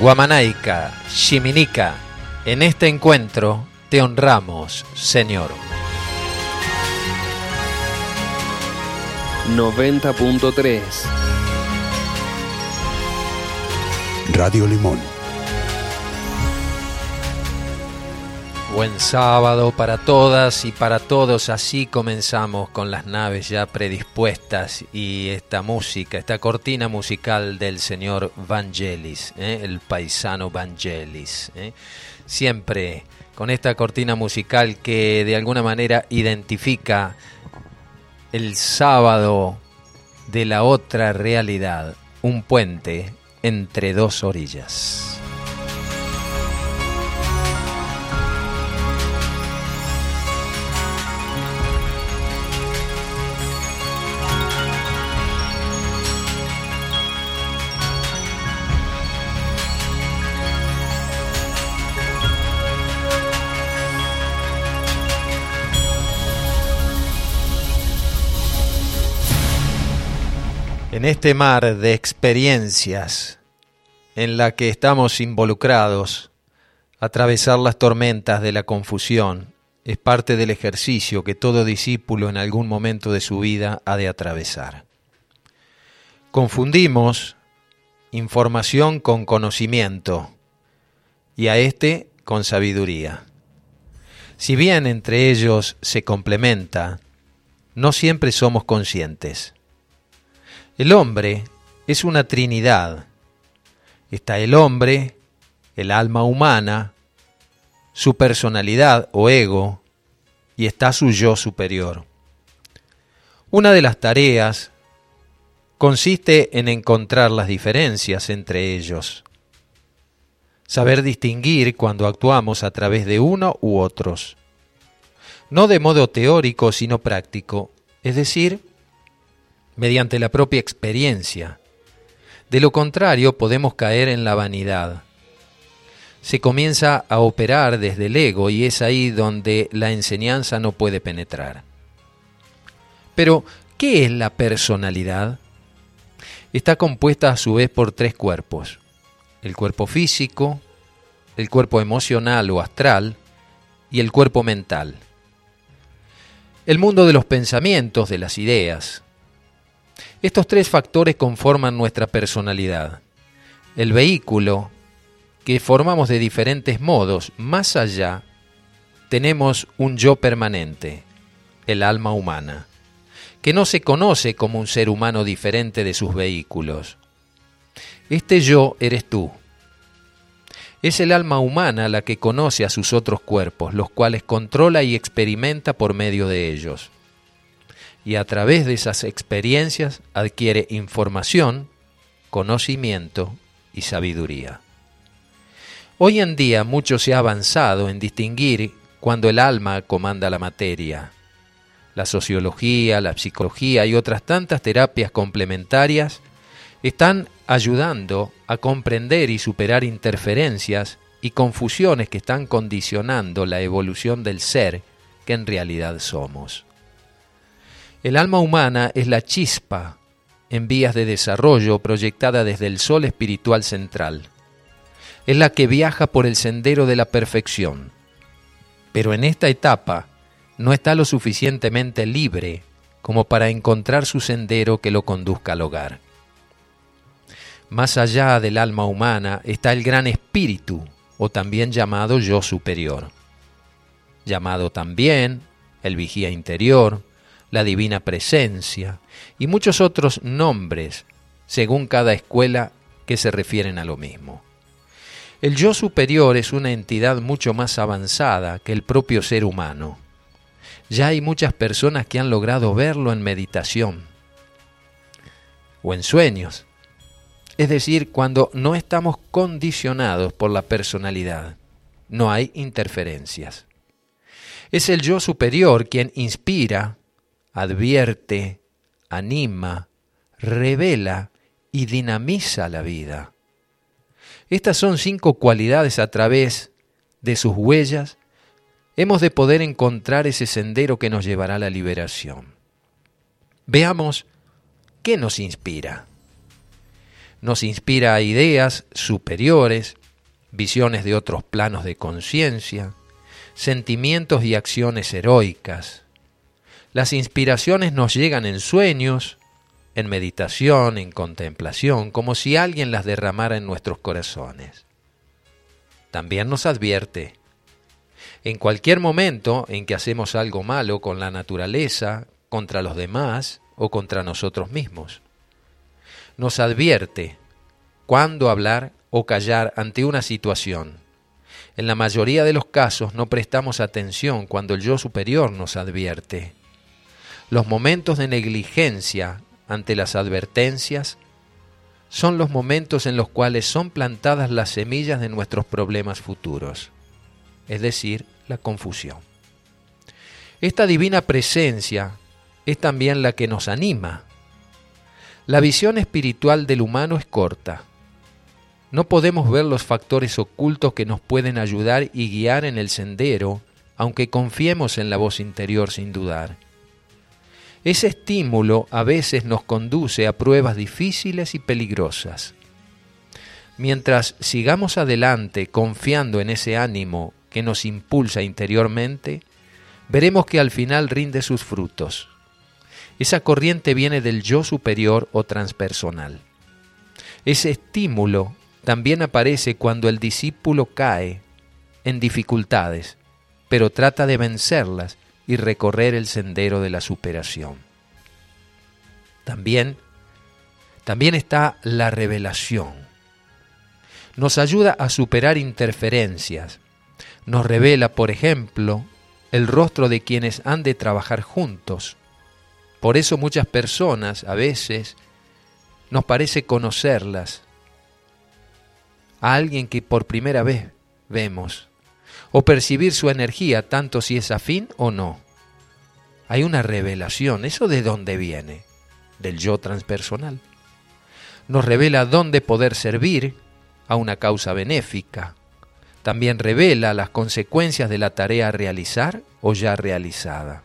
Guamanaica, Chiminica, en este encuentro te honramos, Señor. 90.3 Radio Limón. Buen sábado para todas y para todos. Así comenzamos con las naves ya predispuestas y esta música, esta cortina musical del señor Vangelis, ¿eh? el paisano Vangelis. ¿eh? Siempre con esta cortina musical que de alguna manera identifica el sábado de la otra realidad, un puente entre dos orillas. En este mar de experiencias en la que estamos involucrados, atravesar las tormentas de la confusión es parte del ejercicio que todo discípulo en algún momento de su vida ha de atravesar. Confundimos información con conocimiento y a este con sabiduría. Si bien entre ellos se complementa, no siempre somos conscientes. El hombre es una trinidad. Está el hombre, el alma humana, su personalidad o ego, y está su yo superior. Una de las tareas consiste en encontrar las diferencias entre ellos, saber distinguir cuando actuamos a través de uno u otros, no de modo teórico sino práctico, es decir, mediante la propia experiencia. De lo contrario, podemos caer en la vanidad. Se comienza a operar desde el ego y es ahí donde la enseñanza no puede penetrar. Pero, ¿qué es la personalidad? Está compuesta a su vez por tres cuerpos. El cuerpo físico, el cuerpo emocional o astral y el cuerpo mental. El mundo de los pensamientos, de las ideas, estos tres factores conforman nuestra personalidad. El vehículo, que formamos de diferentes modos, más allá, tenemos un yo permanente, el alma humana, que no se conoce como un ser humano diferente de sus vehículos. Este yo eres tú. Es el alma humana la que conoce a sus otros cuerpos, los cuales controla y experimenta por medio de ellos y a través de esas experiencias adquiere información, conocimiento y sabiduría. Hoy en día mucho se ha avanzado en distinguir cuando el alma comanda la materia. La sociología, la psicología y otras tantas terapias complementarias están ayudando a comprender y superar interferencias y confusiones que están condicionando la evolución del ser que en realidad somos. El alma humana es la chispa en vías de desarrollo proyectada desde el sol espiritual central. Es la que viaja por el sendero de la perfección. Pero en esta etapa no está lo suficientemente libre como para encontrar su sendero que lo conduzca al hogar. Más allá del alma humana está el gran espíritu, o también llamado yo superior, llamado también el vigía interior, la divina presencia y muchos otros nombres según cada escuela que se refieren a lo mismo. El yo superior es una entidad mucho más avanzada que el propio ser humano. Ya hay muchas personas que han logrado verlo en meditación o en sueños, es decir, cuando no estamos condicionados por la personalidad, no hay interferencias. Es el yo superior quien inspira, advierte, anima, revela y dinamiza la vida. Estas son cinco cualidades a través de sus huellas hemos de poder encontrar ese sendero que nos llevará a la liberación. Veamos qué nos inspira. Nos inspira ideas superiores, visiones de otros planos de conciencia, sentimientos y acciones heroicas. Las inspiraciones nos llegan en sueños, en meditación, en contemplación, como si alguien las derramara en nuestros corazones. También nos advierte, en cualquier momento en que hacemos algo malo con la naturaleza, contra los demás o contra nosotros mismos. Nos advierte cuándo hablar o callar ante una situación. En la mayoría de los casos no prestamos atención cuando el yo superior nos advierte. Los momentos de negligencia ante las advertencias son los momentos en los cuales son plantadas las semillas de nuestros problemas futuros, es decir, la confusión. Esta divina presencia es también la que nos anima. La visión espiritual del humano es corta. No podemos ver los factores ocultos que nos pueden ayudar y guiar en el sendero, aunque confiemos en la voz interior sin dudar. Ese estímulo a veces nos conduce a pruebas difíciles y peligrosas. Mientras sigamos adelante confiando en ese ánimo que nos impulsa interiormente, veremos que al final rinde sus frutos. Esa corriente viene del yo superior o transpersonal. Ese estímulo también aparece cuando el discípulo cae en dificultades, pero trata de vencerlas y recorrer el sendero de la superación. También, también está la revelación. Nos ayuda a superar interferencias. Nos revela, por ejemplo, el rostro de quienes han de trabajar juntos. Por eso muchas personas a veces nos parece conocerlas a alguien que por primera vez vemos o percibir su energía, tanto si es afín o no. Hay una revelación. ¿Eso de dónde viene? Del yo transpersonal. Nos revela dónde poder servir a una causa benéfica. También revela las consecuencias de la tarea a realizar o ya realizada.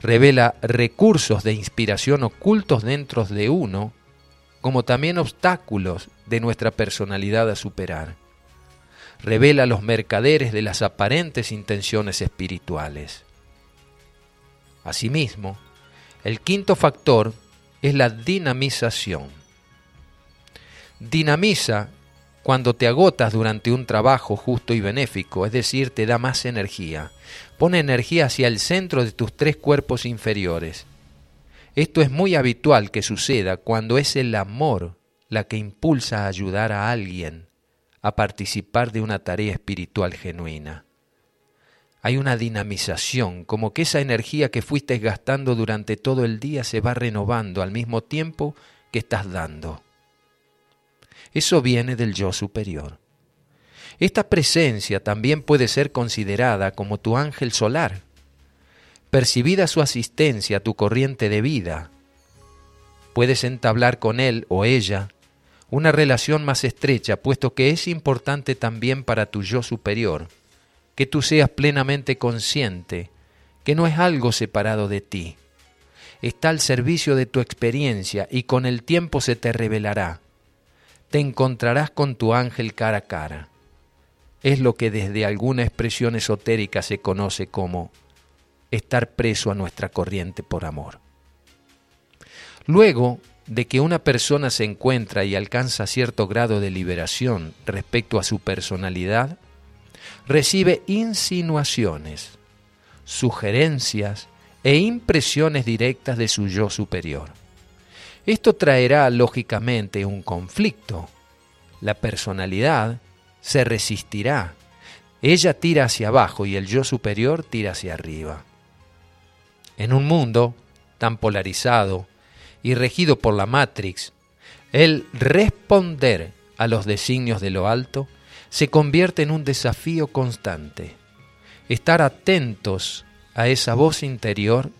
Revela recursos de inspiración ocultos dentro de uno, como también obstáculos de nuestra personalidad a superar revela los mercaderes de las aparentes intenciones espirituales. Asimismo, el quinto factor es la dinamización. Dinamiza cuando te agotas durante un trabajo justo y benéfico, es decir, te da más energía. Pone energía hacia el centro de tus tres cuerpos inferiores. Esto es muy habitual que suceda cuando es el amor la que impulsa a ayudar a alguien a participar de una tarea espiritual genuina. Hay una dinamización, como que esa energía que fuiste gastando durante todo el día se va renovando al mismo tiempo que estás dando. Eso viene del yo superior. Esta presencia también puede ser considerada como tu ángel solar, percibida su asistencia a tu corriente de vida. Puedes entablar con él o ella una relación más estrecha, puesto que es importante también para tu yo superior, que tú seas plenamente consciente que no es algo separado de ti. Está al servicio de tu experiencia y con el tiempo se te revelará. Te encontrarás con tu ángel cara a cara. Es lo que desde alguna expresión esotérica se conoce como estar preso a nuestra corriente por amor. Luego, de que una persona se encuentra y alcanza cierto grado de liberación respecto a su personalidad, recibe insinuaciones, sugerencias e impresiones directas de su yo superior. Esto traerá lógicamente un conflicto. La personalidad se resistirá. Ella tira hacia abajo y el yo superior tira hacia arriba. En un mundo tan polarizado, y regido por la Matrix, el responder a los designios de lo alto se convierte en un desafío constante. Estar atentos a esa voz interior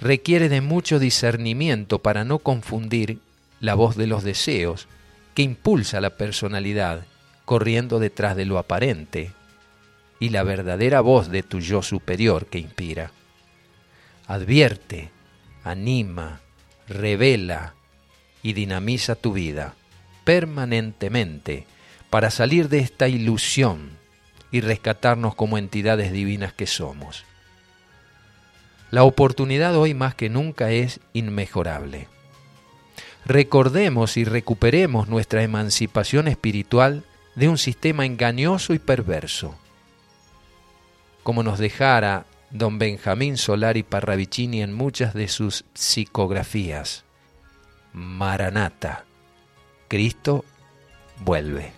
requiere de mucho discernimiento para no confundir la voz de los deseos que impulsa la personalidad corriendo detrás de lo aparente y la verdadera voz de tu yo superior que inspira. Advierte, anima, revela y dinamiza tu vida. permanentemente para salir de esta ilusión y rescatarnos como entidades divinas que somos. La oportunidad hoy más que nunca es inmejorable. Recordemos y recuperemos nuestra emancipación espiritual de un sistema engañoso y perverso. Como nos dejara don Benjamín Solari Parravicini en muchas de sus psicografías. Maranata, Cristo vuelve.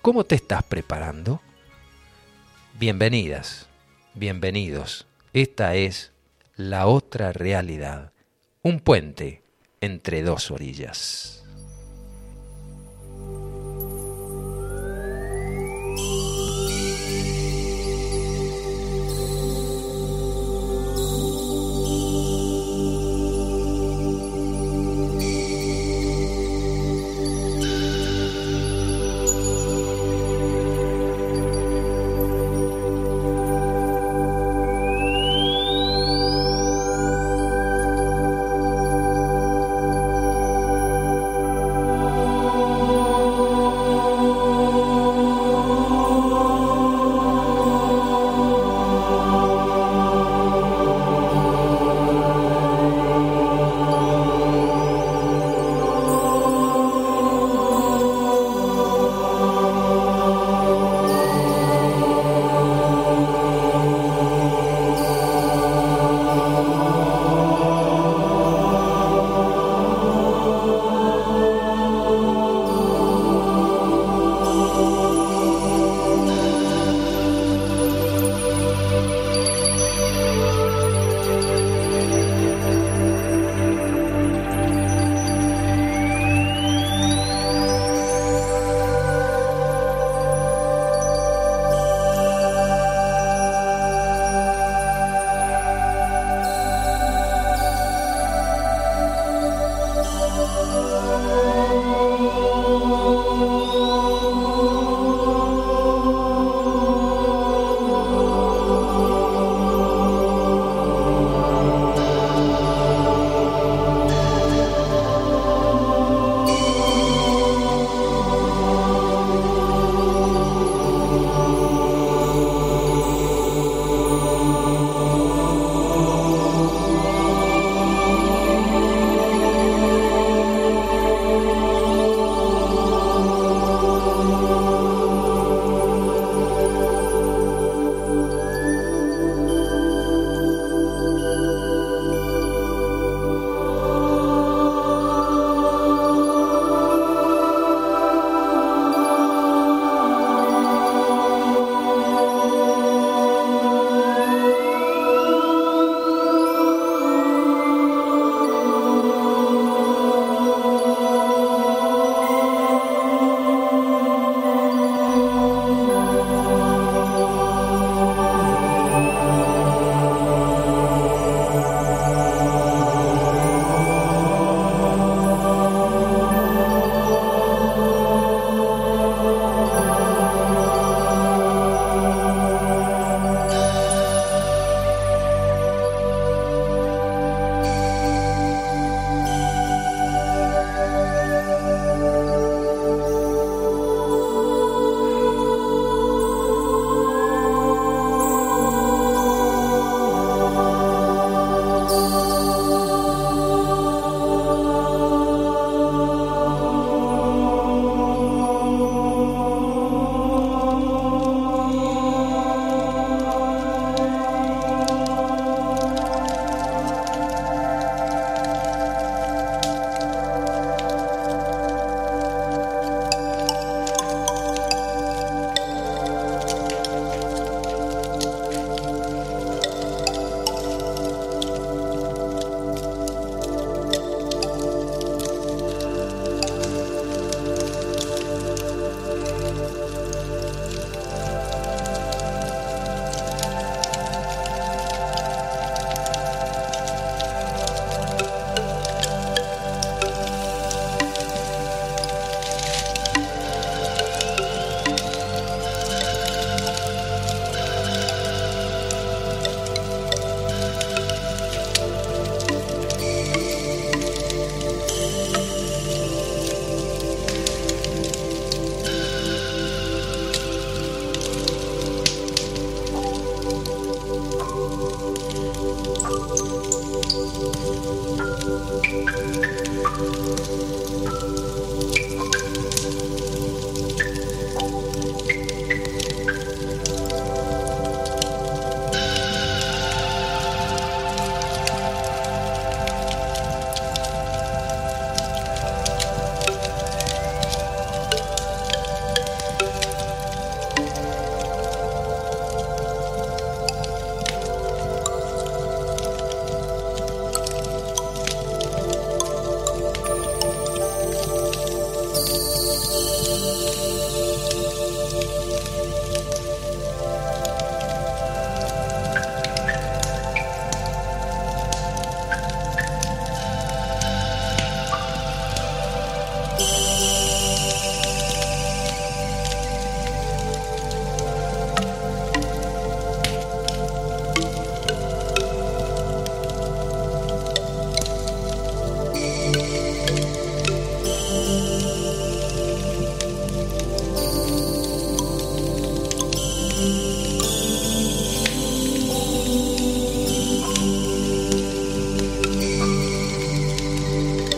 ¿Cómo te estás preparando? Bienvenidas, bienvenidos. Esta es la otra realidad, un puente entre dos orillas.